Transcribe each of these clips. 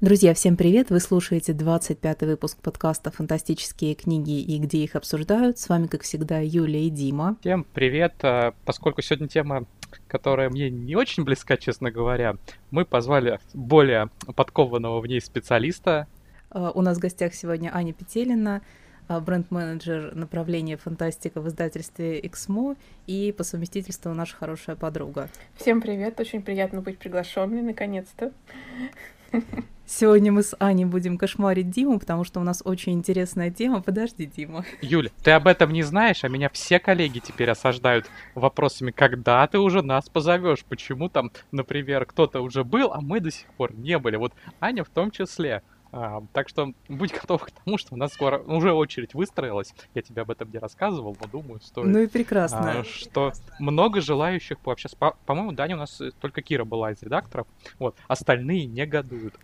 Друзья, всем привет! Вы слушаете 25 выпуск подкаста «Фантастические книги и где их обсуждают». С вами, как всегда, Юля и Дима. Всем привет! А, поскольку сегодня тема, которая мне не очень близка, честно говоря, мы позвали более подкованного в ней специалиста. А, у нас в гостях сегодня Аня Петелина, а, бренд-менеджер направления фантастика в издательстве «Эксмо» и по совместительству наша хорошая подруга. Всем привет! Очень приятно быть приглашенной, наконец-то. Сегодня мы с Аней будем кошмарить Диму, потому что у нас очень интересная тема. Подожди, Дима. Юля, ты об этом не знаешь, а меня все коллеги теперь осаждают вопросами, когда ты уже нас позовешь, почему там, например, кто-то уже был, а мы до сих пор не были. Вот Аня в том числе. А, так что будь готов к тому, что у нас скоро уже очередь выстроилась. Я тебе об этом не рассказывал, но думаю, стоит. Ну и прекрасно. А, что много желающих вообще. По- по-моему, Даня у нас только Кира была из редакторов. Вот, остальные не годуют.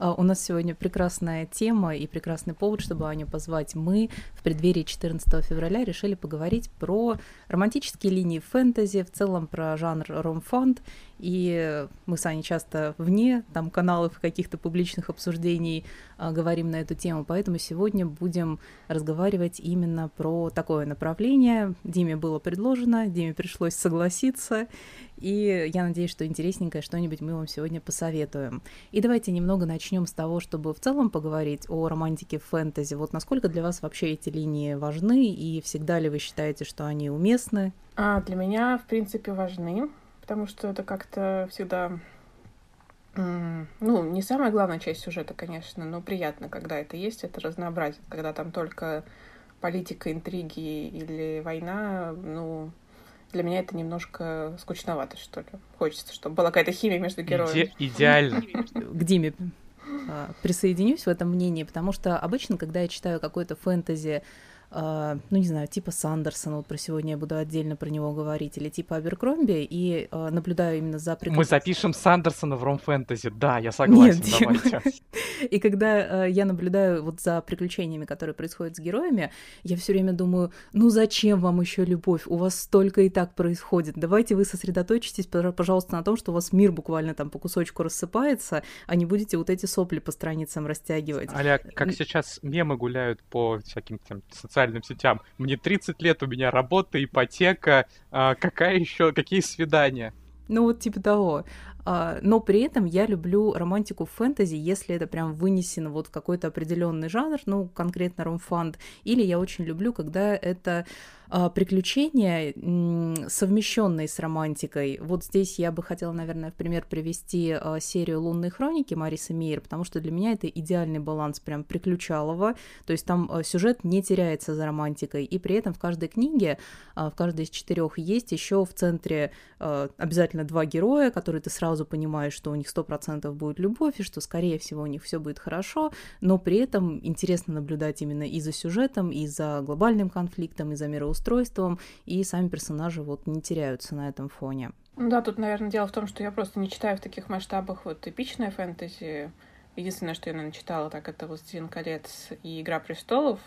А, у нас сегодня прекрасная тема и прекрасный повод, чтобы Аню позвать. Мы в преддверии 14 февраля решили поговорить про романтические линии фэнтези, в целом про жанр ромфанд. И мы с Аней часто вне там каналов каких-то публичных обсуждений а, говорим на эту тему, поэтому сегодня будем разговаривать именно про такое направление. Диме было предложено, Диме пришлось согласиться, и я надеюсь, что интересненькое что-нибудь мы вам сегодня посоветуем. И давайте немного начнем с того, чтобы в целом поговорить о романтике фэнтези. Вот насколько для вас вообще эти линии важны, и всегда ли вы считаете, что они уместны? А, для меня, в принципе, важны, потому что это как-то всегда ну, не самая главная часть сюжета, конечно, но приятно, когда это есть, это разнообразие. Когда там только политика, интриги или война, ну, для меня это немножко скучновато, что ли. Хочется, чтобы была какая-то химия между героями. Иде- идеально. К Диме а, присоединюсь в этом мнении, потому что обычно, когда я читаю какое-то фэнтези, ну, не знаю, типа Сандерсона, вот про сегодня я буду отдельно про него говорить, или типа Аберкромби, и uh, наблюдаю именно за приключениями. Мы запишем Сандерсона в ром-фэнтези, да, я согласен, Нет, давайте. И когда uh, я наблюдаю вот за приключениями, которые происходят с героями, я все время думаю, ну зачем вам еще любовь? У вас столько и так происходит. Давайте вы сосредоточитесь, пожалуйста, на том, что у вас мир буквально там по кусочку рассыпается, а не будете вот эти сопли по страницам растягивать. Аля, как сейчас мемы гуляют по всяким там социальным социальным сетям. Мне 30 лет, у меня работа, ипотека, а какая еще, какие свидания? Ну вот типа того. А, но при этом я люблю романтику в фэнтези, если это прям вынесено вот в какой-то определенный жанр, ну, конкретно ромфанд, или я очень люблю, когда это приключения, совмещенные с романтикой. Вот здесь я бы хотела, наверное, в пример привести а, серию «Лунные хроники» Марисы Мейер, потому что для меня это идеальный баланс прям приключалого, то есть там а, сюжет не теряется за романтикой, и при этом в каждой книге, в каждой из четырех есть еще в центре обязательно два героя, которые ты сразу понимаешь, что у них сто процентов будет любовь, и что, скорее всего, у них все будет хорошо, но при этом интересно наблюдать именно и за сюжетом, и за глобальным конфликтом, и за мироустройством, устройством, и сами персонажи вот не теряются на этом фоне. Ну да, тут, наверное, дело в том, что я просто не читаю в таких масштабах вот эпичное фэнтези. Единственное, что я, наверное, читала, так это «Властелин колец» и «Игра престолов».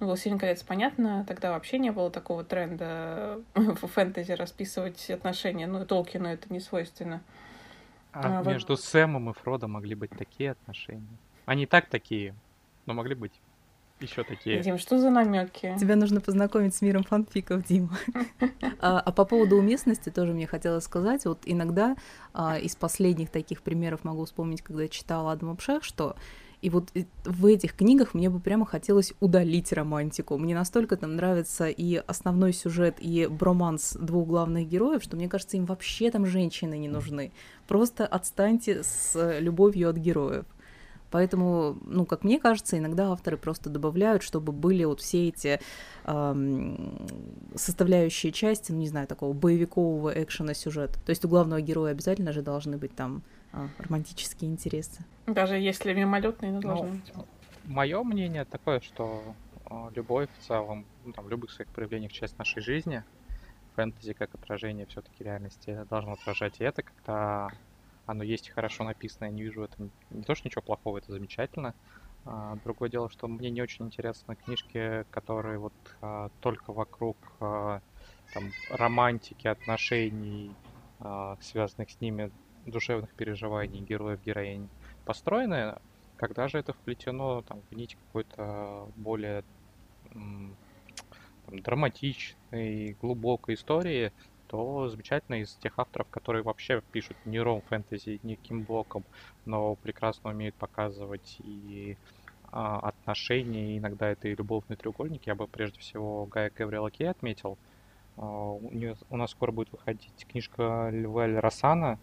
Ну, «Властелин колец», понятно, тогда вообще не было такого тренда в фэнтези расписывать отношения. Ну, Толкину это не свойственно. А, а между вот... Сэмом и Фродо могли быть такие отношения. Они так такие, но могли быть еще такие. Дим, что за намеки? Тебя нужно познакомить с миром фанфиков, Дима. а, а по поводу уместности тоже мне хотелось сказать. Вот иногда а, из последних таких примеров могу вспомнить, когда я читала Адам Обшех, что и вот в этих книгах мне бы прямо хотелось удалить романтику. Мне настолько там нравится и основной сюжет, и броманс двух главных героев, что мне кажется, им вообще там женщины не нужны. Просто отстаньте с любовью от героев. Поэтому, ну, как мне кажется, иногда авторы просто добавляют, чтобы были вот все эти эм, составляющие части, ну, не знаю, такого боевикового экшена сюжета. То есть у главного героя обязательно же должны быть там э, романтические интересы. Даже если мимолетные, но должны ну, быть. Мое мнение такое, что э, любовь в целом, ну, там, в любых своих проявлениях часть нашей жизни, фэнтези как отражение все-таки реальности должно отражать и это, когда оно есть хорошо написано, я не вижу в этом не то, что ничего плохого, это замечательно. А, другое дело, что мне не очень интересны книжки, которые вот а, только вокруг а, там, романтики, отношений, связанных с ними, душевных переживаний героев, героинь. построены, когда же это вплетено там, в нить какой-то более там, драматичной, глубокой истории, то замечательно из тех авторов, которые вообще пишут не ром-фэнтези, не кимблоком, но прекрасно умеют показывать и а, отношения, иногда это и любовный треугольник. Я бы прежде всего Гая Гавриэла Кей отметил. А, у, нее, у нас скоро будет выходить книжка Львель Рассана.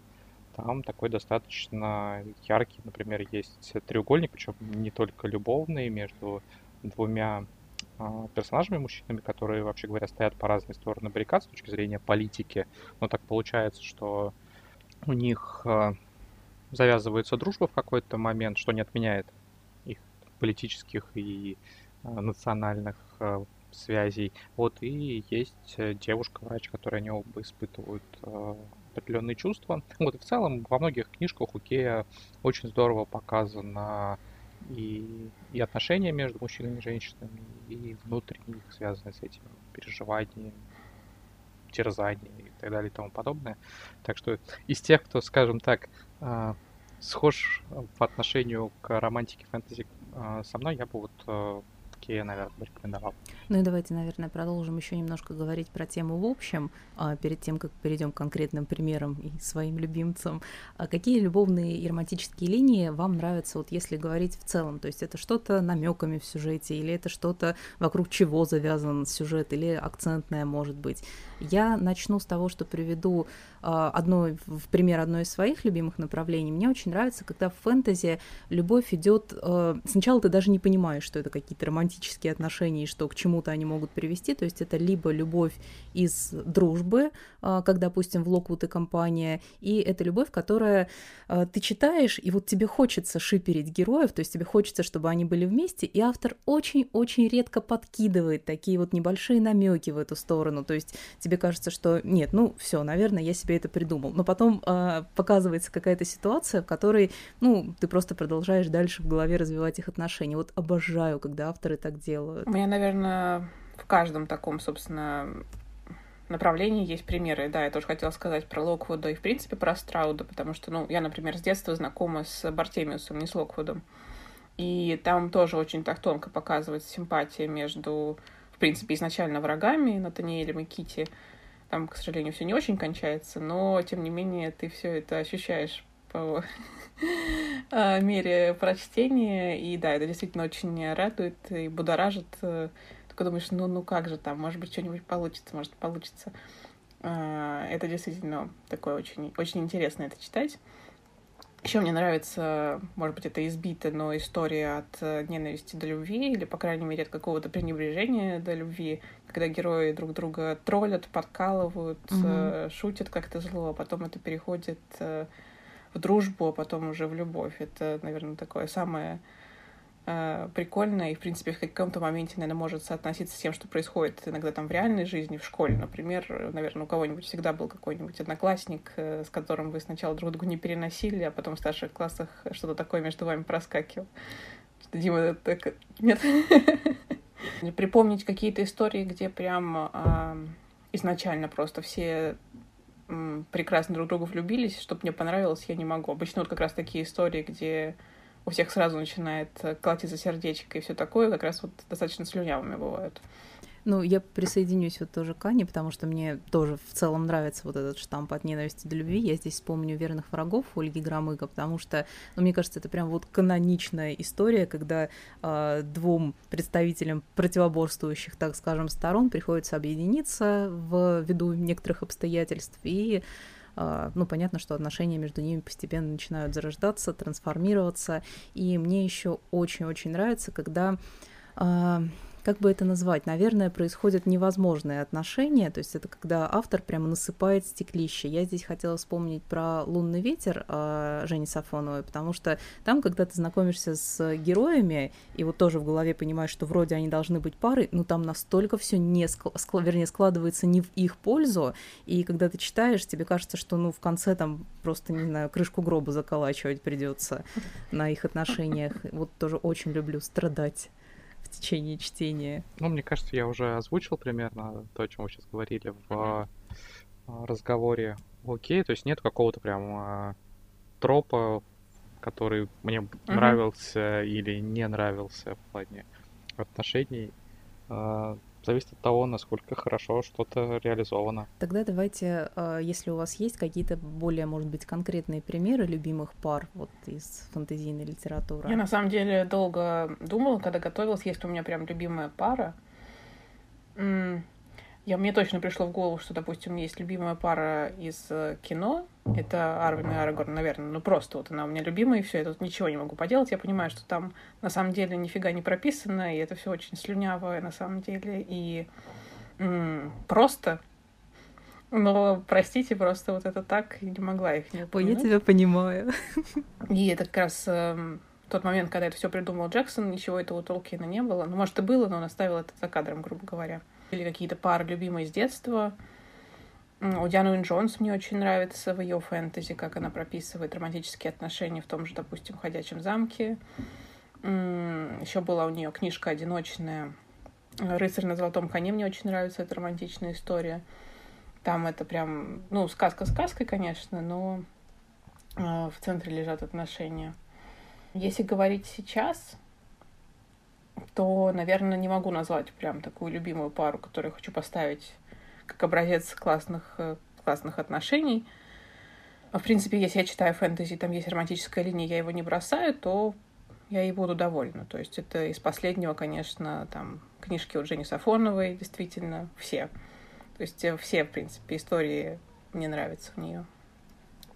Там такой достаточно яркий, например, есть треугольник, причем не только любовный, между двумя персонажами мужчинами, которые, вообще говоря, стоят по разные стороны баррикад с точки зрения политики. Но так получается, что у них а, завязывается дружба в какой-то момент, что не отменяет их политических и а, национальных связей. Вот и есть девушка-врач, которой они оба испытывают определенные чувства. Вот и в целом во многих книжках у Кея очень здорово показано и, и отношения между мужчинами и женщинами, и внутренние, связанные с этим переживаниями, терзания и так далее и тому подобное. Так что из тех, кто, скажем так, а, схож по отношению к романтике фэнтези а, со мной, я бы вот а, я, наверное, рекомендовал. Ну и давайте, наверное, продолжим еще немножко говорить про тему в общем, а, перед тем, как перейдем к конкретным примерам и своим любимцам. А какие любовные и романтические линии вам нравятся, вот если говорить в целом? То есть это что-то намеками в сюжете, или это что-то вокруг чего завязан сюжет, или акцентное, может быть? Я начну с того, что приведу а, одно, в пример одной из своих любимых направлений. Мне очень нравится, когда в фэнтези любовь идет... Сначала ты даже не понимаешь, что это какие-то романтические отношения и что к чему-то они могут привести. То есть это либо любовь из дружбы, а, как, допустим, в Локвуд и компания, и это любовь, которая ты читаешь, и вот тебе хочется шиперить героев, то есть тебе хочется, чтобы они были вместе, и автор очень-очень редко подкидывает такие вот небольшие намеки в эту сторону. То есть тебе кажется, что нет, ну все, наверное, я себе это придумал. Но потом э, показывается какая-то ситуация, в которой, ну, ты просто продолжаешь дальше в голове развивать их отношения. Вот обожаю, когда авторы так делают. У меня, наверное, в каждом таком, собственно, направлении есть примеры. Да, я тоже хотела сказать про Локвуда и, в принципе, про Страуда, потому что, ну, я, например, с детства знакома с Бартемиусом, не с Локвудом. И там тоже очень так тонко показывается симпатия между в принципе, изначально врагами, Натаниэлем и Кити. Там, к сожалению, все не очень кончается, но, тем не менее, ты все это ощущаешь по а, мере прочтения. И да, это действительно очень радует и будоражит. Только думаешь, ну, ну как же там, может быть, что-нибудь получится, может, получится. А, это действительно такое очень, очень интересно это читать. Еще мне нравится, может быть, это избито, но история от э, ненависти до любви, или, по крайней мере, от какого-то пренебрежения до любви, когда герои друг друга троллят, подкалывают, mm-hmm. шутят как-то зло, а потом это переходит э, в дружбу, а потом уже в любовь. Это, наверное, такое самое э, прикольно и, в принципе, в каком-то моменте, наверное, может соотноситься с тем, что происходит иногда там в реальной жизни, в школе. Например, наверное, у кого-нибудь всегда был какой-нибудь одноклассник, э, с которым вы сначала друг друга не переносили, а потом в старших классах что-то такое между вами проскакивало. Дима, так... Нет? Припомнить какие-то истории, где прям э, изначально просто все прекрасно друг друга влюбились, чтобы мне понравилось, я не могу. Обычно вот как раз такие истории, где у всех сразу начинает э, колотиться сердечко и все такое, как раз вот достаточно слюнявыми бывают. Ну, я присоединюсь вот тоже к Ане, потому что мне тоже в целом нравится вот этот штамп от ненависти до любви. Я здесь вспомню «Верных врагов» Ольги Громыко, потому что, ну, мне кажется, это прям вот каноничная история, когда э, двум представителям противоборствующих, так скажем, сторон приходится объединиться в ввиду некоторых обстоятельств и ну, понятно, что отношения между ними постепенно начинают зарождаться, трансформироваться, и мне еще очень-очень нравится, когда а, как бы это назвать, наверное, происходят невозможные отношения, то есть это когда автор прямо насыпает стеклище. Я здесь хотела вспомнить про «Лунный ветер» э, Жени Сафоновой, потому что там, когда ты знакомишься с героями, и вот тоже в голове понимаешь, что вроде они должны быть парой, но там настолько все не скл... Скл... вернее, складывается не в их пользу, и когда ты читаешь, тебе кажется, что ну в конце там просто, не знаю, крышку гроба заколачивать придется на их отношениях. Вот тоже очень люблю страдать в течение чтения? Ну, мне кажется, я уже озвучил примерно то, о чем вы сейчас говорили в mm разговоре. Окей, то есть нет какого-то прям а, тропа который мне нравился или не нравился в плане отношений, э, зависит от того, насколько хорошо что-то реализовано. Тогда давайте, э, если у вас есть какие-то более, может быть, конкретные примеры любимых пар вот из фэнтезийной литературы. Я на самом деле долго думала, когда готовилась, есть у меня прям любимая пара. Я, мне точно пришло в голову, что, допустим, есть любимая пара из э, кино. Это Арвин и Арагорн, наверное. Ну, просто вот она у меня любимая, и все, я тут ничего не могу поделать. Я понимаю, что там на самом деле нифига не прописано, и это все очень слюнявое на самом деле. И м- просто но, простите, просто вот это так, я не могла их не Ой, я тебя понимаю. И это как раз э, тот момент, когда это все придумал Джексон, ничего этого у Толкина не было. Ну, может, и было, но он оставил это за кадром, грубо говоря или какие-то пары любимые с детства. У Дианы Джонс мне очень нравится в ее фэнтези, как она прописывает романтические отношения в том же, допустим, «Ходячем замке». Еще была у нее книжка одиночная «Рыцарь на золотом коне». Мне очень нравится эта романтичная история. Там это прям, ну, сказка сказкой, конечно, но а, в центре лежат отношения. Если говорить сейчас, то, наверное, не могу назвать прям такую любимую пару, которую хочу поставить как образец классных, э, классных отношений. В принципе, если я читаю фэнтези, там есть романтическая линия, я его не бросаю, то я и буду довольна. То есть это из последнего, конечно, там книжки у Жени Сафоновой, действительно, все. То есть э, все, в принципе, истории мне нравятся у нее.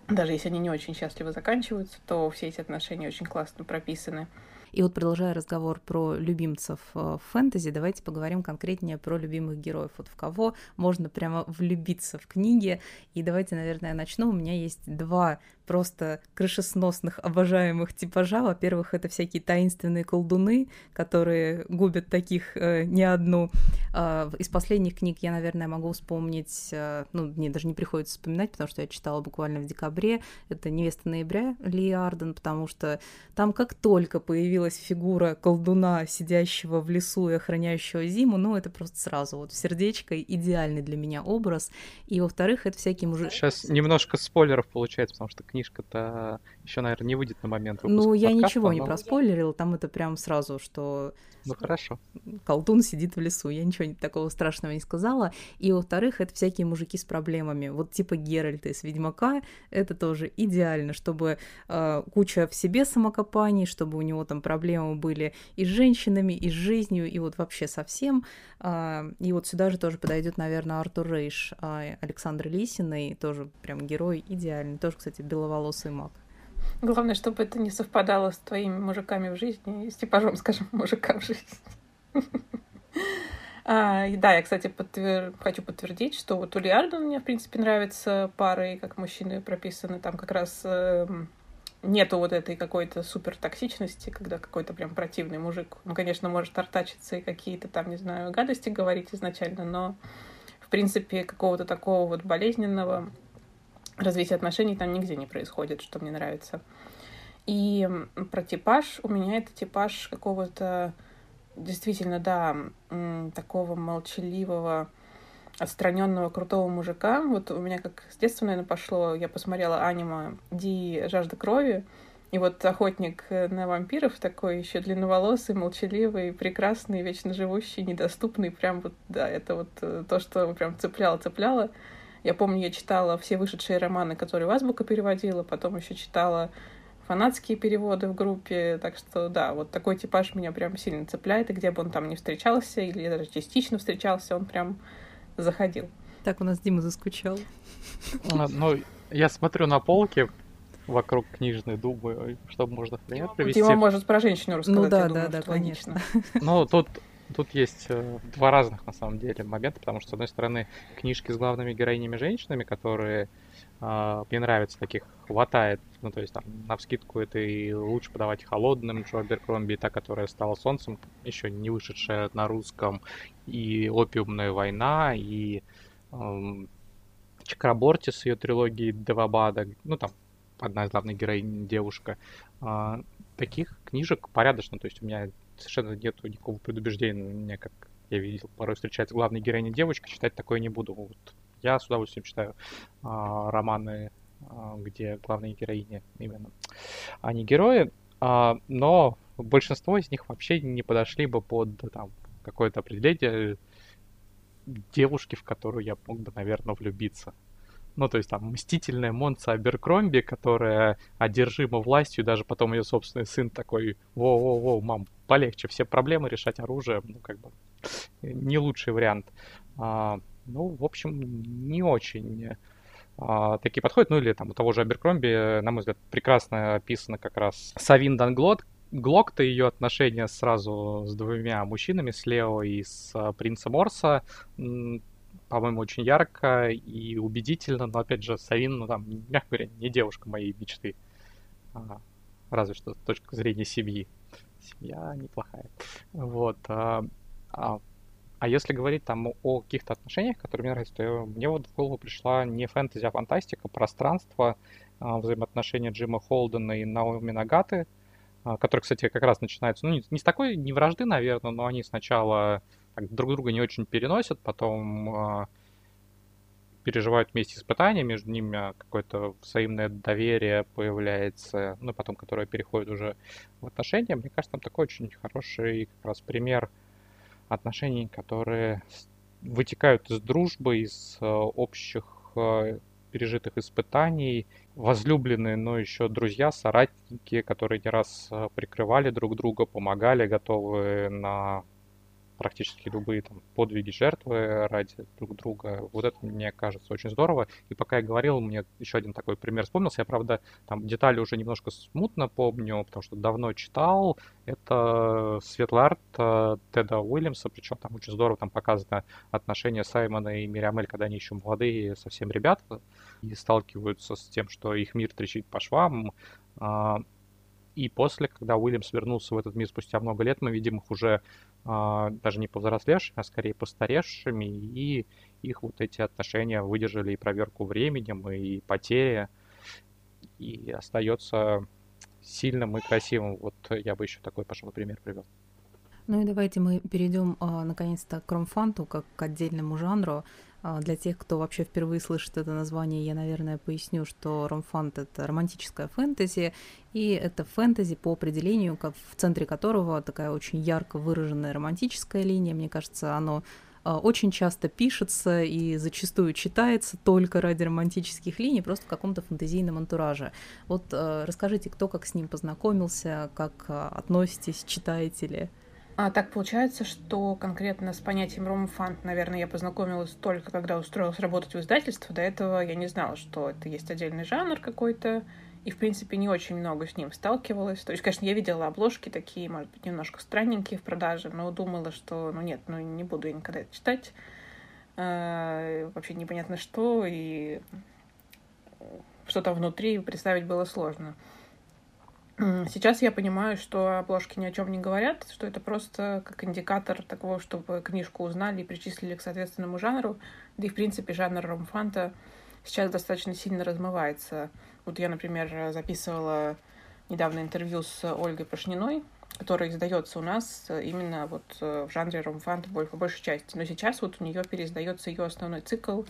Даже если они не очень счастливо заканчиваются, то все эти отношения очень классно прописаны. И вот продолжая разговор про любимцев э, фэнтези, давайте поговорим конкретнее про любимых героев. Вот в кого можно прямо влюбиться в книге. И давайте, наверное, начну. У меня есть два просто крышесносных, обожаемых типажа. Во-первых, это всякие таинственные колдуны, которые губят таких э, не одну. Э, из последних книг я, наверное, могу вспомнить, э, ну, мне даже не приходится вспоминать, потому что я читала буквально в декабре. Это «Невеста ноября» Ли Арден, потому что там как только появилась фигура колдуна, сидящего в лесу и охраняющего зиму, ну, это просто сразу вот в сердечко идеальный для меня образ. И, во-вторых, это всякие мужики... Сейчас немножко спойлеров получается, потому что книжка-то еще, наверное, не выйдет на момент выпуска Ну, я подкаста, ничего но... не проспойлерила, там это прям сразу, что... Ну, хорошо. Колтун сидит в лесу, я ничего такого страшного не сказала. И, во-вторых, это всякие мужики с проблемами. Вот типа Геральта из Ведьмака, это тоже идеально, чтобы э, куча в себе самокопаний, чтобы у него там проблемы были и с женщинами, и с жизнью, и вот вообще совсем. Э, и вот сюда же тоже подойдет, наверное, Артур Рейш э, Александр Лисиной, тоже прям герой идеальный. Тоже, кстати, беловолосый маг. Главное, чтобы это не совпадало с твоими мужиками в жизни, с типажом, скажем, мужика в жизни. А, да, я, кстати, подтвер... хочу подтвердить, что вот у Лиардон мне, в принципе, нравятся пары, как мужчины прописаны. Там как раз э, нету вот этой какой-то супер токсичности, когда какой-то прям противный мужик, ну, конечно, может артачиться и какие-то там, не знаю, гадости говорить изначально, но, в принципе, какого-то такого вот болезненного развитие отношений там нигде не происходит, что мне нравится. И про типаж, у меня это типаж какого-то действительно, да, такого молчаливого, отстраненного крутого мужика. Вот у меня как с детства, наверное, пошло, я посмотрела аниме Ди «Жажда крови», и вот охотник на вампиров такой еще длинноволосый, молчаливый, прекрасный, вечно живущий, недоступный. Прям вот, да, это вот э, то, что прям цепляло-цепляло. Я помню, я читала все вышедшие романы, которые Азбука переводила, потом еще читала фанатские переводы в группе, так что да, вот такой типаж меня прям сильно цепляет, и где бы он там не встречался, или даже частично встречался, он прям заходил. Так у нас Дима заскучал. А, ну, я смотрю на полке вокруг книжной, думаю, что можно пример привести. Дима может про женщину рассказать, Ну да, да, да, конечно. Ну, тут Тут есть э, два разных, на самом деле, момента, потому что, с одной стороны, книжки с главными героинями-женщинами, которые э, мне нравятся, таких хватает, ну, то есть, там, на вскидку это и лучше подавать холодным, Джо Аберкромби, та, которая стала солнцем, еще не вышедшая на русском, и «Опиумная война», и э, Чакраборти с ее трилогией Девабада, ну, там, одна из главных героинь девушка. Э, таких книжек порядочно, то есть у меня совершенно нету никакого предубеждения. Мне, как я видел, порой встречается главная героиня девочка, читать такое не буду. Вот. Я с удовольствием читаю а, романы а, где главные героини именно, а не герои, а, но большинство из них вообще не подошли бы под там, какое-то определение девушки, в которую я мог бы, наверное, влюбиться. Ну, то есть там мстительная Монца Аберкромби, которая одержима властью, даже потом ее собственный сын такой, воу-воу-воу, мам, полегче, все проблемы решать оружием, ну, как бы, не лучший вариант. А, ну, в общем, не очень а, такие подходят. Ну, или там у того же Аберкромби, на мой взгляд, прекрасно описано как раз Савин Данглот, Глок-то ее отношения сразу с двумя мужчинами, с Лео и с а, принцем Морса, по-моему, очень ярко и убедительно, но, опять же, Савин, ну, там, мягко говоря, не девушка моей мечты. А, разве что с точки зрения семьи. Семья неплохая. Вот. А, а, а если говорить там о каких-то отношениях, которые мне нравятся, то мне вот в голову пришла не фэнтези, а фантастика, пространство, а, взаимоотношения Джима Холдена и Наоми Нагаты, а, которые, кстати, как раз начинаются, ну, не, не с такой, не вражды, наверное, но они сначала так, друг друга не очень переносят, потом а, переживают вместе испытания, между ними какое-то взаимное доверие появляется, ну, потом, которое переходит уже в отношения. Мне кажется, там такой очень хороший как раз пример отношений, которые вытекают из дружбы, из э, общих э, пережитых испытаний, возлюбленные, но еще друзья, соратники, которые не раз э, прикрывали друг друга, помогали, готовы на практически любые там подвиги жертвы ради друг друга. Вот это мне кажется очень здорово. И пока я говорил, мне еще один такой пример вспомнился. Я, правда, там детали уже немножко смутно помню, потому что давно читал. Это светлый арт э, Теда Уильямса, причем там очень здорово там показано отношения Саймона и Мириамель, когда они еще молодые совсем ребята и сталкиваются с тем, что их мир трещит по швам. А, и после, когда Уильямс вернулся в этот мир спустя много лет, мы видим их уже даже не повзрослевшими, а скорее постаревшими, и их вот эти отношения выдержали и проверку временем, и потери, и остается сильным и красивым. Вот я бы еще такой, пожалуй, пример привел. Ну и давайте мы перейдем а, наконец-то к ромфанту как к отдельному жанру. А, для тех, кто вообще впервые слышит это название, я, наверное, поясню, что ромфант — это романтическая фэнтези, и это фэнтези по определению, как в центре которого такая очень ярко выраженная романтическая линия. Мне кажется, оно а, очень часто пишется и зачастую читается только ради романтических линий, просто в каком-то фантазийном антураже. Вот расскажите, кто как с ним познакомился, как относитесь, читаете ли? А, так получается, что конкретно с понятием ромфант, наверное, я познакомилась только когда устроилась работать в издательство. До этого я не знала, что это есть отдельный жанр какой-то, и, в принципе, не очень много с ним сталкивалась. То есть, конечно, я видела обложки такие, может быть, немножко странненькие в продаже, но думала, что, ну нет, ну не буду я никогда это читать. А, вообще непонятно что, и что там внутри представить было сложно. Сейчас я понимаю, что обложки ни о чем не говорят, что это просто как индикатор такого, чтобы книжку узнали и причислили к соответственному жанру. Да и, в принципе, жанр ромфанта сейчас достаточно сильно размывается. Вот я, например, записывала недавно интервью с Ольгой Пашниной, которая издается у нас именно вот в жанре ромфанта по большей части. Но сейчас вот у нее переиздается ее основной цикл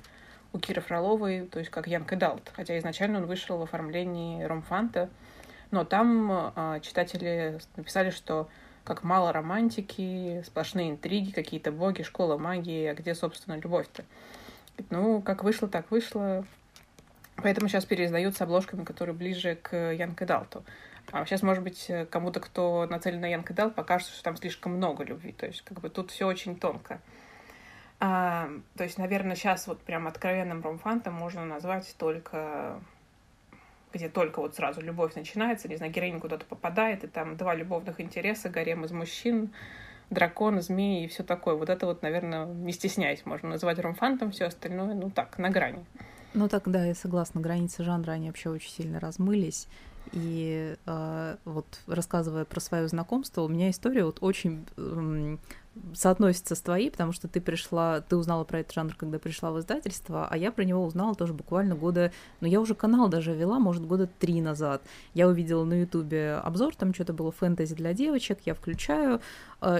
у Киры Фроловой, то есть как young adult, хотя изначально он вышел в оформлении ромфанта, но там э, читатели написали, что как мало романтики, сплошные интриги, какие-то боги, школа магии, а где, собственно, любовь-то? Ну, как вышло, так вышло. Поэтому сейчас переиздаются обложками, которые ближе к young adult у. А сейчас, может быть, кому-то, кто нацелен на young adult, покажется, что там слишком много любви. То есть, как бы тут все очень тонко. А, то есть, наверное, сейчас вот прям откровенным ромфантом можно назвать только где только вот сразу любовь начинается, не знаю, героиня куда-то попадает, и там два любовных интереса, гарем из мужчин, дракон, змеи и все такое. Вот это вот, наверное, не стесняясь, можно называть ромфантом, все остальное, ну так, на грани. Ну так, да, я согласна, границы жанра, они вообще очень сильно размылись. И э, вот рассказывая про свое знакомство, у меня история вот очень э, соотносится с твоей, потому что ты пришла, ты узнала про этот жанр, когда пришла в издательство, а я про него узнала тоже буквально года, ну я уже канал даже вела, может, года три назад. Я увидела на ютубе обзор, там что-то было фэнтези для девочек, я включаю,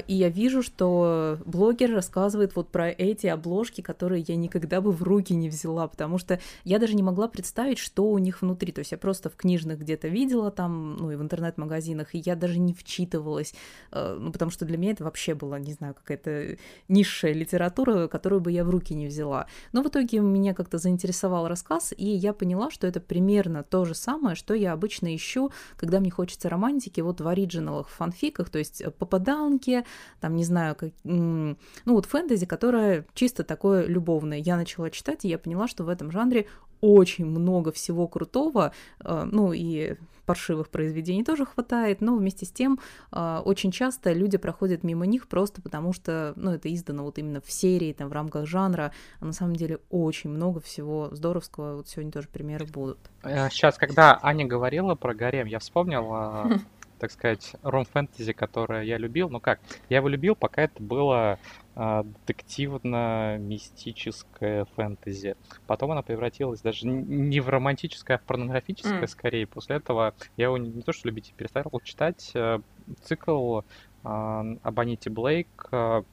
и я вижу, что блогер рассказывает вот про эти обложки, которые я никогда бы в руки не взяла, потому что я даже не могла представить, что у них внутри. То есть я просто в книжных где-то видела там, ну и в интернет-магазинах, и я даже не вчитывалась, э, ну потому что для меня это вообще было, не знаю, какая-то низшая литература, которую бы я в руки не взяла. Но в итоге меня как-то заинтересовал рассказ, и я поняла, что это примерно то же самое, что я обычно ищу, когда мне хочется романтики вот в оригиналах, фанфиках, то есть попаданки, там, не знаю, как, ну вот фэнтези, которое чисто такое любовное. Я начала читать, и я поняла, что в этом жанре очень много всего крутого, э, ну и паршивых произведений тоже хватает, но вместе с тем э, очень часто люди проходят мимо них просто потому, что ну, это издано вот именно в серии, там, в рамках жанра, а на самом деле очень много всего здоровского, вот сегодня тоже примеры будут. Сейчас, э, когда Аня говорила про гарем, я вспомнил так сказать, ром-фэнтези, которое я любил. Ну как, я его любил, пока это было а, детективно-мистическое фэнтези. Потом она превратилась даже не в романтическое, а в порнографическое mm. скорее. После этого я его не то что любить, а перестал читать. Э, цикл э, об Аните Блейк, э,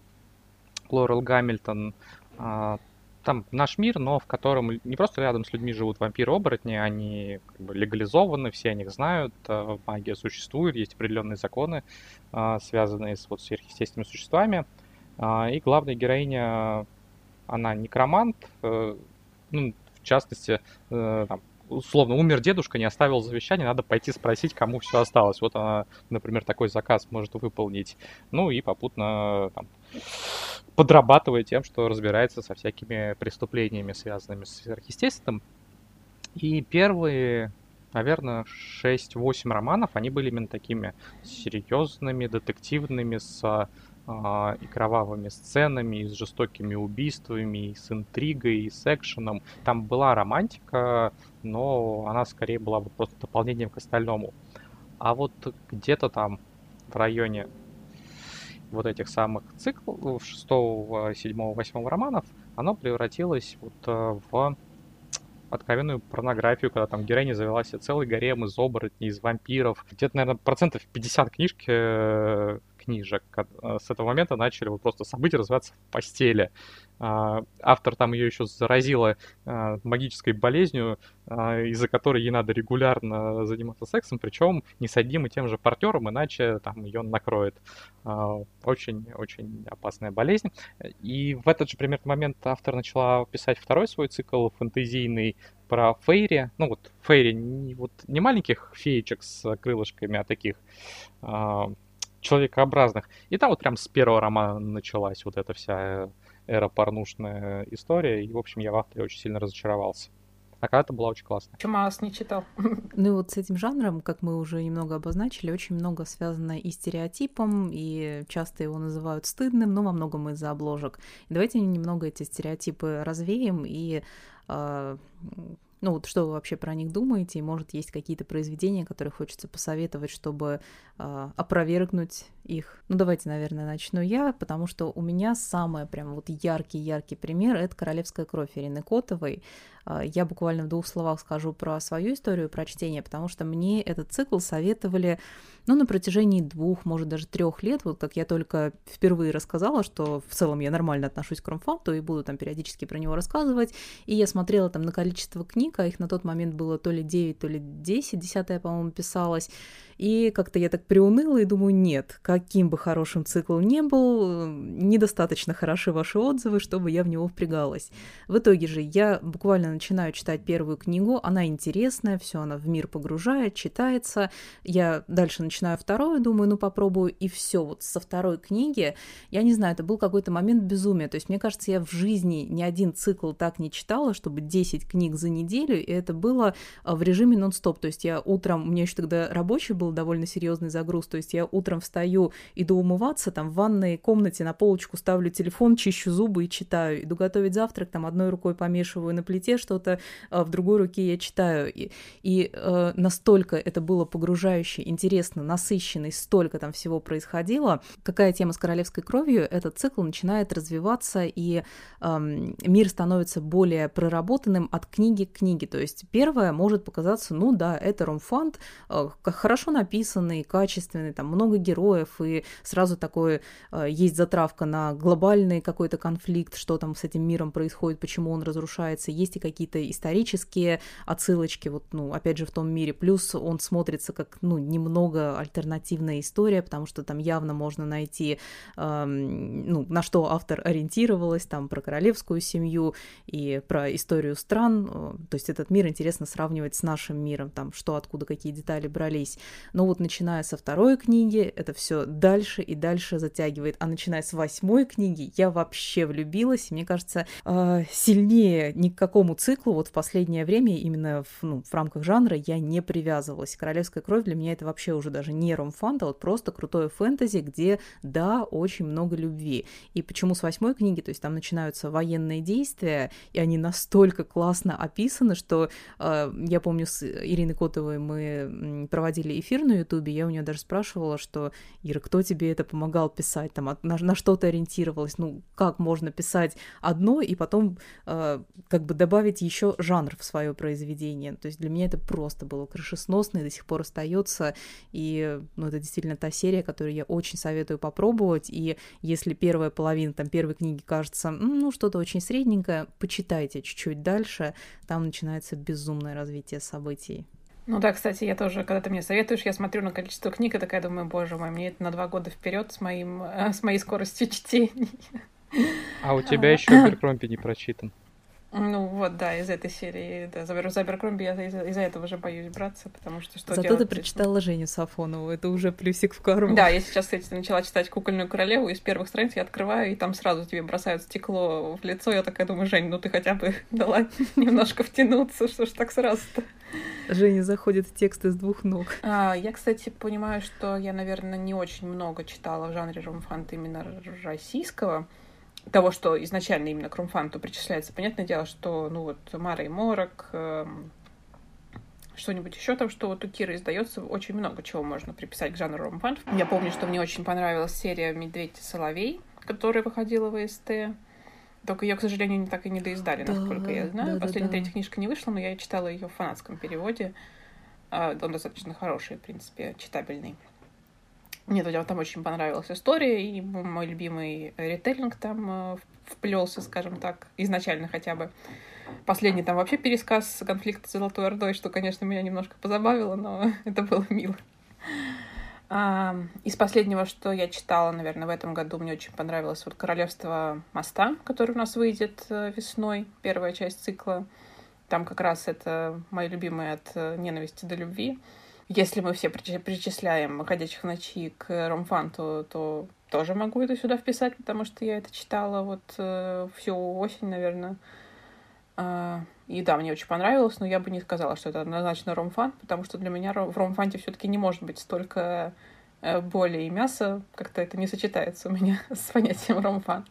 Лорел Гамильтон, там наш мир, но в котором не просто рядом с людьми живут вампиры-оборотни, они как бы легализованы, все о них знают, э, магия существует, есть определенные законы, э, связанные с вот сверхъестественными существами. Э, и главная героиня, она некромант, ну, в частности, там, условно, умер дедушка, не оставил завещание, надо пойти спросить, кому все осталось. Вот она, например, такой заказ может выполнить. Ну и попутно там, подрабатывая тем, что разбирается со всякими преступлениями, связанными с сверхъестественным. И первые, наверное, 6-8 романов, они были именно такими серьезными, детективными, с и кровавыми сценами, и с жестокими убийствами, и с интригой, и с экшеном. Там была романтика, но она скорее была бы просто дополнением к остальному. А вот где-то там в районе вот этих самых циклов, шестого, седьмого, восьмого романов, оно превратилось вот э, в откровенную порнографию, когда там героиня завела себе целый гарем из оборотней, из вампиров. Где-то, наверное, процентов 50 книжки э, книжек э, с этого момента начали вот просто события развиваться в постели. А, автор там ее еще заразила а, магической болезнью, а, из-за которой ей надо регулярно заниматься сексом, причем не с одним и тем же партнером, иначе там ее накроет. Очень-очень опасная болезнь. И в этот же примерный момент автор начала писать второй свой цикл фэнтезийный про Фейри. Ну вот Фейри вот, не маленьких феечек с крылышками, а таких человекообразных. И там вот прям с первого романа началась вот эта вся эра порнушная история. И, в общем, я в авторе очень сильно разочаровался. А когда-то была очень классная. Чумас не читал. Ну и вот с этим жанром, как мы уже немного обозначили, очень много связано и стереотипом, и часто его называют стыдным, но во многом из-за обложек. И давайте немного эти стереотипы развеем и э, ну вот что вы вообще про них думаете? Может, есть какие-то произведения, которые хочется посоветовать, чтобы э, опровергнуть их? Ну, давайте, наверное, начну я, потому что у меня самый прям вот яркий-яркий пример — это «Королевская кровь» Ирины Котовой. Э, я буквально в двух словах скажу про свою историю прочтения, потому что мне этот цикл советовали ну, на протяжении двух, может, даже трех лет, вот как я только впервые рассказала, что в целом я нормально отношусь к Ромфанту и буду там периодически про него рассказывать, и я смотрела там на количество книг, а их на тот момент было то ли 9, то ли 10, десятая, по-моему, писалась, и как-то я так приуныла и думаю, нет, каким бы хорошим цикл не был, недостаточно хороши ваши отзывы, чтобы я в него впрягалась. В итоге же я буквально начинаю читать первую книгу, она интересная, все она в мир погружает, читается, я дальше начинаю вторую, думаю, ну попробую, и все, вот со второй книги, я не знаю, это был какой-то момент безумия, то есть мне кажется, я в жизни ни один цикл так не читала, чтобы 10 книг за неделю, и это было а, в режиме нон-стоп, то есть я утром, у меня еще тогда рабочий был был довольно серьезный загруз. То есть я утром встаю, иду умываться, там в ванной комнате на полочку ставлю телефон, чищу зубы и читаю. Иду готовить завтрак, там одной рукой помешиваю на плите что-то, а в другой руке я читаю. И, и э, настолько это было погружающе, интересно, насыщенно, и столько там всего происходило. Какая тема с королевской кровью? Этот цикл начинает развиваться, и э, мир становится более проработанным от книги к книге. То есть первое может показаться, ну да, это ромфант, э, хорошо написанный, качественный, там много героев, и сразу такое э, есть затравка на глобальный какой-то конфликт, что там с этим миром происходит, почему он разрушается. Есть и какие-то исторические отсылочки, вот, ну, опять же, в том мире. Плюс он смотрится как, ну, немного альтернативная история, потому что там явно можно найти, э, ну, на что автор ориентировалась, там, про королевскую семью и про историю стран. Э, то есть этот мир интересно сравнивать с нашим миром, там, что, откуда, какие детали брались. Но вот начиная со второй книги, это все дальше и дальше затягивает. А начиная с восьмой книги, я вообще влюбилась. И мне кажется, э, сильнее ни к какому циклу вот в последнее время именно в, ну, в рамках жанра я не привязывалась. Королевская кровь для меня это вообще уже даже не ромфант, а вот просто крутое фэнтези, где, да, очень много любви. И почему с восьмой книги, то есть там начинаются военные действия, и они настолько классно описаны, что э, я помню с Ириной Котовой мы проводили эфир на Ютубе, я у нее даже спрашивала, что Ира, кто тебе это помогал писать, там, на, на что ты ориентировалась, ну, как можно писать одно и потом э, как бы добавить еще жанр в свое произведение. То есть для меня это просто было крышесносно и до сих пор остается. И ну, это действительно та серия, которую я очень советую попробовать. И если первая половина там первой книги кажется, ну, что-то очень средненькое, почитайте чуть-чуть дальше, там начинается безумное развитие событий. Ну да, кстати, я тоже, когда ты мне советуешь, я смотрю на количество книг и такая думаю, боже мой, мне это на два года вперед с моим, э, с моей скоростью чтения. А у тебя еще Беркромпи не прочитан. Ну вот, да, из этой серии, да, за, за Беркромби я из-за, из этого уже боюсь браться, потому что что Зато ты прочитала Женю Сафонову, это уже плюсик в карму. Да, я сейчас, кстати, начала читать «Кукольную королеву», и с первых страниц я открываю, и там сразу тебе бросают стекло в лицо, я такая думаю, Жень, ну ты хотя бы дала немножко втянуться, что ж так сразу-то. Женя заходит в текст из двух ног. А, я, кстати, понимаю, что я, наверное, не очень много читала в жанре ромфанта именно российского, того, что изначально именно к Румфанту причисляется. Понятное дело, что, ну вот, Мара и Морок, э, что-нибудь еще там, что вот у Киры издается, очень много чего можно приписать к жанру Румфант. Я помню, что мне очень понравилась серия «Медведь и соловей», которая выходила в СТ. Только ее, к сожалению, не так и не доиздали, да, насколько я знаю. Да, Последняя да, третья книжка не вышла, но я читала ее в фанатском переводе. А, он достаточно хороший, в принципе, читабельный. Мне там очень понравилась история, и мой любимый ритейлинг там э, вплелся, скажем так, изначально хотя бы. Последний там вообще пересказ конфликта с Золотой Ордой, что, конечно, меня немножко позабавило, но это было мило. А, из последнего, что я читала, наверное, в этом году, мне очень понравилось вот «Королевство моста», который у нас выйдет э, весной, первая часть цикла. Там как раз это мои любимые от э, ненависти до любви. Если мы все причисляем «Ходячих ночи» к ромфанту, то тоже могу это сюда вписать, потому что я это читала вот э, всю осень, наверное. А, и да, мне очень понравилось, но я бы не сказала, что это однозначно ромфант, потому что для меня в ромфанте все-таки не может быть столько э, боли и мяса, как-то это не сочетается у меня с понятием ромфант.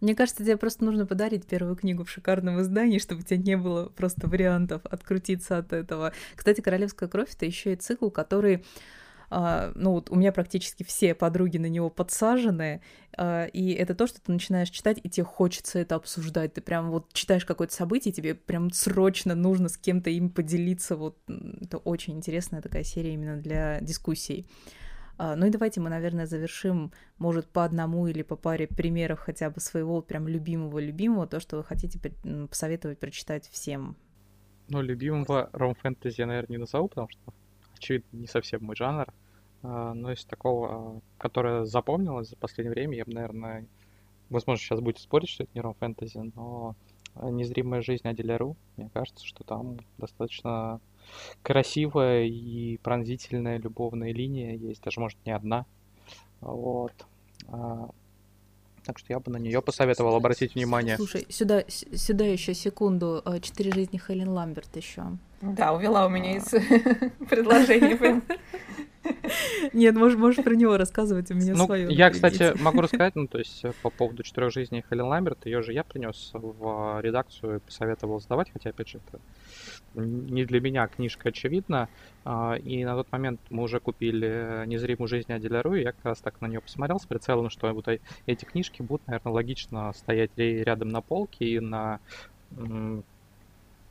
Мне кажется, тебе просто нужно подарить первую книгу в шикарном издании, чтобы у тебя не было просто вариантов открутиться от этого. Кстати, «Королевская кровь» — это еще и цикл, который Uh, ну вот у меня практически все подруги на него подсажены, uh, и это то, что ты начинаешь читать, и тебе хочется это обсуждать. Ты прям вот читаешь какое-то событие, тебе прям срочно нужно с кем-то им поделиться. Вот это очень интересная такая серия именно для дискуссий. А, ну и давайте мы, наверное, завершим, может, по одному или по паре примеров хотя бы своего прям любимого-любимого, то, что вы хотите посоветовать прочитать всем. Ну, любимого ром-фэнтези я, наверное, не назову, потому что, очевидно, не совсем мой жанр. А, но из такого, а, которое запомнилось за последнее время, я бы, наверное, возможно, сейчас будете спорить, что это не ром-фэнтези, но «Незримая жизнь Аделя Ру», мне кажется, что там достаточно красивая и пронзительная любовная линия есть, даже может не одна. Вот. А, так что я бы на нее посоветовал обратить внимание. Слушай, сюда, сюда еще секунду. А, Четыре жизни Хелен Ламберт еще. Да, увела у меня из предложений. Нет, можешь, можешь про него рассказывать, у меня ну, свое. Я, кстати, могу рассказать, ну, то есть, по поводу четырех жизней Хелен Ламберт, ее же я принес в редакцию и посоветовал сдавать, хотя, опять же, это не для меня книжка, очевидно. А, и на тот момент мы уже купили «Незримую жизнь Аделя Ру», и я как раз так на нее посмотрел с прицелом, что вот эти книжки будут, наверное, логично стоять рядом на полке и на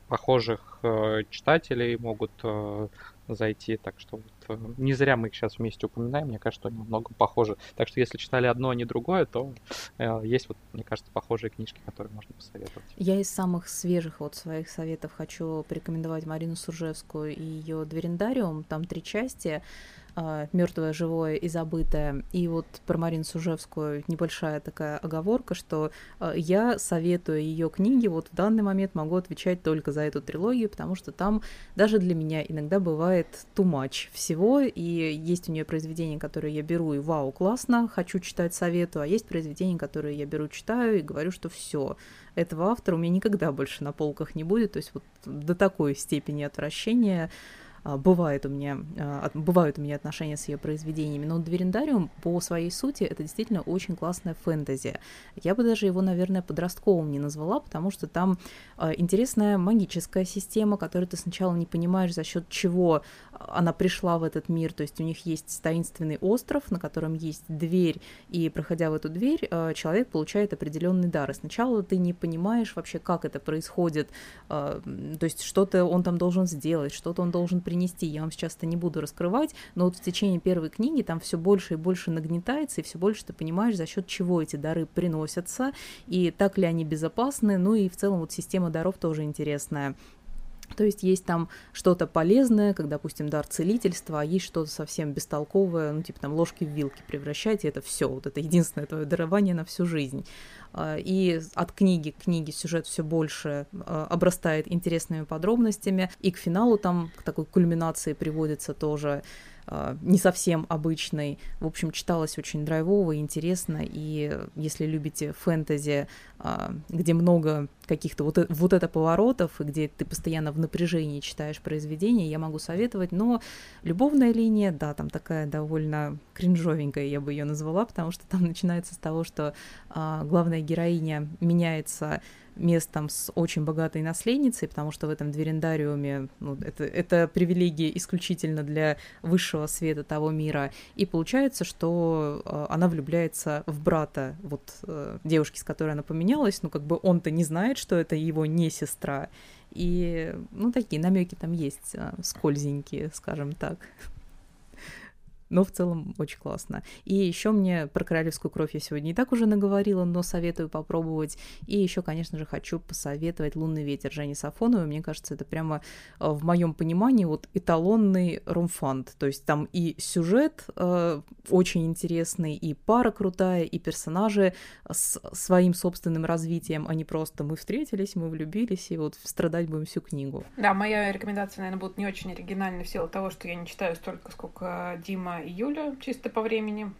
похожих э, читателей могут э, зайти. Так что э, не зря мы их сейчас вместе упоминаем. Мне кажется, они много похожи. Так что если читали одно, а не другое, то э, есть вот, мне кажется, похожие книжки, которые можно посоветовать. Я из самых свежих вот своих советов хочу порекомендовать Марину Суржевскую и ее Дверендариум. Там три части. А, мертвое, живое и забытое. И вот про Марину Сужевскую небольшая такая оговорка, что а, я советую ее книги, вот в данный момент могу отвечать только за эту трилогию, потому что там даже для меня иногда бывает too much всего, и есть у нее произведения, которые я беру, и вау, классно, хочу читать, советую, а есть произведения, которые я беру, читаю, и говорю, что все, этого автора у меня никогда больше на полках не будет, то есть вот до такой степени отвращения бывает у меня, а, бывают у меня отношения с ее произведениями, но Дверендариум по своей сути это действительно очень классная фэнтези. Я бы даже его, наверное, подростковым не назвала, потому что там а, интересная магическая система, которую ты сначала не понимаешь, за счет чего она пришла в этот мир, то есть у них есть таинственный остров, на котором есть дверь, и проходя в эту дверь, человек получает определенный дар. И сначала ты не понимаешь вообще, как это происходит, то есть что-то он там должен сделать, что-то он должен принести. Я вам сейчас это не буду раскрывать, но вот в течение первой книги там все больше и больше нагнетается, и все больше ты понимаешь, за счет чего эти дары приносятся, и так ли они безопасны. Ну и в целом вот система даров тоже интересная. То есть есть там что-то полезное, как, допустим, дар целительства, а есть что-то совсем бестолковое, ну, типа там ложки в вилки превращайте, это все, вот это единственное твое дарование на всю жизнь. А, и от книги к книге сюжет все больше а, обрастает интересными подробностями, и к финалу там к такой кульминации приводится тоже не совсем обычной. В общем, читалось очень драйвово, интересно, и если любите фэнтези, а, где много каких-то вот, вот это поворотов, и где ты постоянно в напряжении читаешь произведение, я могу советовать, но любовная линия, да, там такая довольно кринжовенькая, я бы ее назвала, потому что там начинается с того, что а, главная героиня меняется местом с очень богатой наследницей, потому что в этом дверендариуме ну, это, это привилегия исключительно для высшего света того мира. И получается, что э, она влюбляется в брата вот э, девушки, с которой она поменялась, ну как бы он-то не знает, что это его не сестра. И, ну, такие намеки там есть, э, скользенькие, скажем так но в целом очень классно. И еще мне про королевскую кровь я сегодня и так уже наговорила, но советую попробовать. И еще, конечно же, хочу посоветовать «Лунный ветер» Жени Сафоновой. Мне кажется, это прямо э, в моем понимании вот эталонный ромфант. То есть там и сюжет э, очень интересный, и пара крутая, и персонажи с своим собственным развитием, а не просто мы встретились, мы влюбились, и вот страдать будем всю книгу. Да, моя рекомендация, наверное, будет не очень оригинальной в силу того, что я не читаю столько, сколько Дима июля, чисто по времени.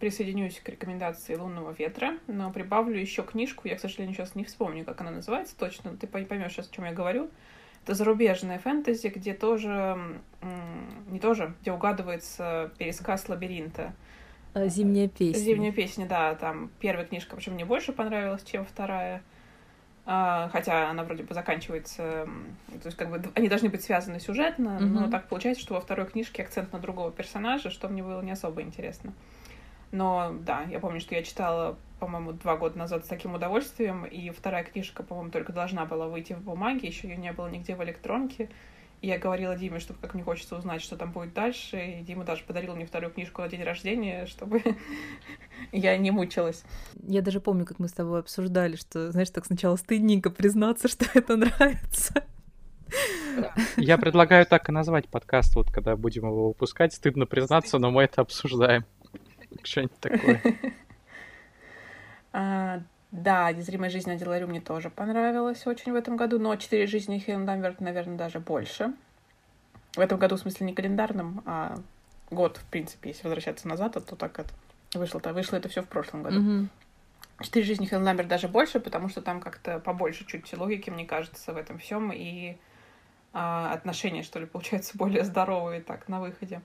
Присоединюсь к рекомендации «Лунного ветра», но прибавлю еще книжку. Я, к сожалению, сейчас не вспомню, как она называется точно. Ты поймешь сейчас, о чем я говорю. Это зарубежная фэнтези, где тоже, не тоже, где угадывается пересказ лабиринта. А, Зимняя песня. Зимняя песня, да. Там первая книжка, причем мне больше понравилась, чем вторая. А, хотя она вроде бы заканчивается, то есть как бы они должны быть связаны сюжетно, mm-hmm. но так получается, что во второй книжке акцент на другого персонажа, что мне было не особо интересно. Но да, я помню, что я читала, по-моему, два года назад с таким удовольствием, и вторая книжка, по-моему, только должна была выйти в бумаге, еще ее не было нигде в электронке я говорила Диме, что как мне хочется узнать, что там будет дальше. И Дима даже подарил мне вторую книжку на день рождения, чтобы я не мучилась. Я даже помню, как мы с тобой обсуждали, что, знаешь, так сначала стыдненько признаться, что это нравится. Я предлагаю так и назвать подкаст, вот когда будем его выпускать. Стыдно признаться, но мы это обсуждаем. Что-нибудь такое. А, да, «Незримая жизнь Адила Рю» мне тоже понравилась очень в этом году, но «Четыре жизни» Хелен Дамверт, наверное, даже больше. В этом году, в смысле, не календарным, а год, в принципе, если возвращаться назад, то так это вышло-то. Вышло это все в прошлом году. Mm-hmm. «Четыре жизни Хелен Дамверт» даже больше, потому что там как-то побольше чуть логики, мне кажется, в этом всем, и а, отношения, что ли, получаются более здоровые так на выходе.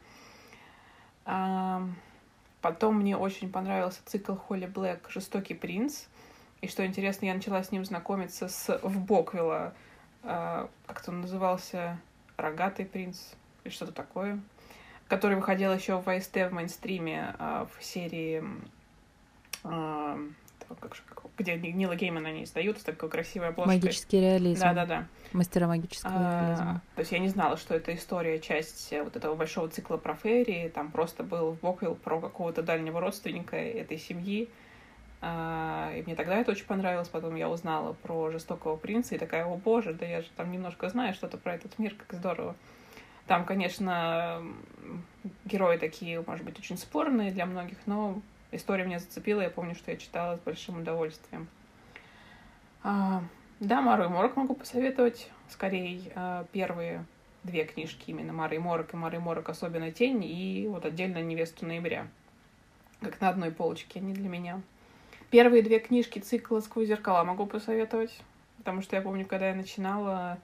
А, потом мне очень понравился цикл Холли Блэк «Жестокий принц». И что интересно, я начала с ним знакомиться с в Боквилла, а, как-то он назывался «Рогатый принц» или что-то такое, который выходил еще в ВСТ в мейнстриме а, в серии а, как, где Нила Геймана они издают с такой красивой обложкой. Магический реализм. Да-да-да. Мастера магического а, реализма. То есть я не знала, что это история, часть вот этого большого цикла про Ферри. Там просто был в Боквилл про какого-то дальнего родственника этой семьи. А, и мне тогда это очень понравилось. Потом я узнала про жестокого принца и такая, о боже, да я же там немножко знаю что-то про этот мир, как здорово. Там, конечно, герои такие, может быть, очень спорные для многих, но история меня зацепила. Я помню, что я читала с большим удовольствием. А, да, Мару и Морок могу посоветовать. Скорее, а, первые две книжки именно Мары и Морок и Мары и Морок особенно тень и вот отдельно Невесту ноября. Как на одной полочке, они для меня. Первые две книжки цикла «Сквозь зеркала» могу посоветовать, потому что я помню, когда я начинала,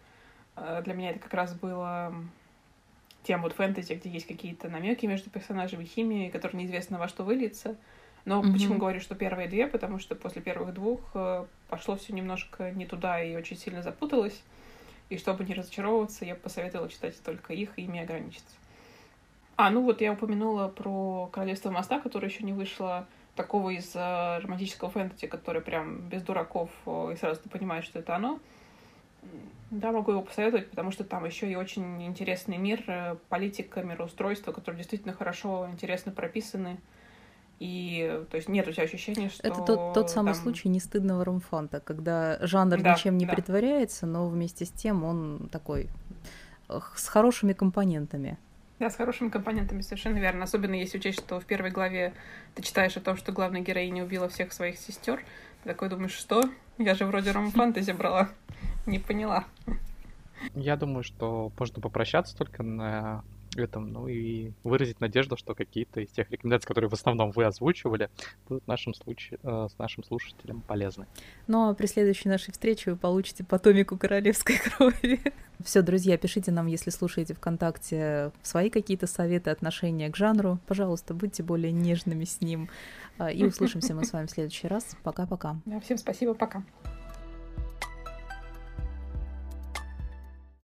а, для меня это как раз было тем вот фэнтези, где есть какие-то намеки между персонажами, химией, которые неизвестно во что выльется. Но mm-hmm. почему говорю, что первые две? Потому что после первых двух э, пошло все немножко не туда и очень сильно запуталось. И чтобы не разочаровываться, я посоветовала читать только их и ими ограничиться. А, ну вот я упомянула про Королевство моста, которое еще не вышло, такого из э, романтического фэнтези, который прям без дураков, э, и сразу ты понимаешь, что это оно. Да, могу его посоветовать, потому что там еще и очень интересный мир, э, политика, мироустройство, которые действительно хорошо, интересно прописаны. И, то есть, нет у тебя ощущения, что... Это тот, тот самый там... случай нестыдного ромфанта, когда жанр да, ничем не да. притворяется, но вместе с тем он такой с хорошими компонентами. Да, с хорошими компонентами, совершенно верно. Особенно если учесть, что в первой главе ты читаешь о том, что главная героиня убила всех своих сестер. Ты такой думаешь, что? Я же вроде ром-фантази брала. Не поняла. Я думаю, что можно попрощаться только на этом, ну и выразить надежду, что какие-то из тех рекомендаций, которые в основном вы озвучивали, будут в нашем случае, э, с нашим слушателям полезны. Ну а при следующей нашей встрече вы получите по томику королевской крови. Все, друзья, пишите нам, если слушаете ВКонтакте, свои какие-то советы, отношения к жанру. Пожалуйста, будьте более нежными с ним. Э, и услышимся мы с вами в следующий раз. Пока-пока. всем спасибо, пока.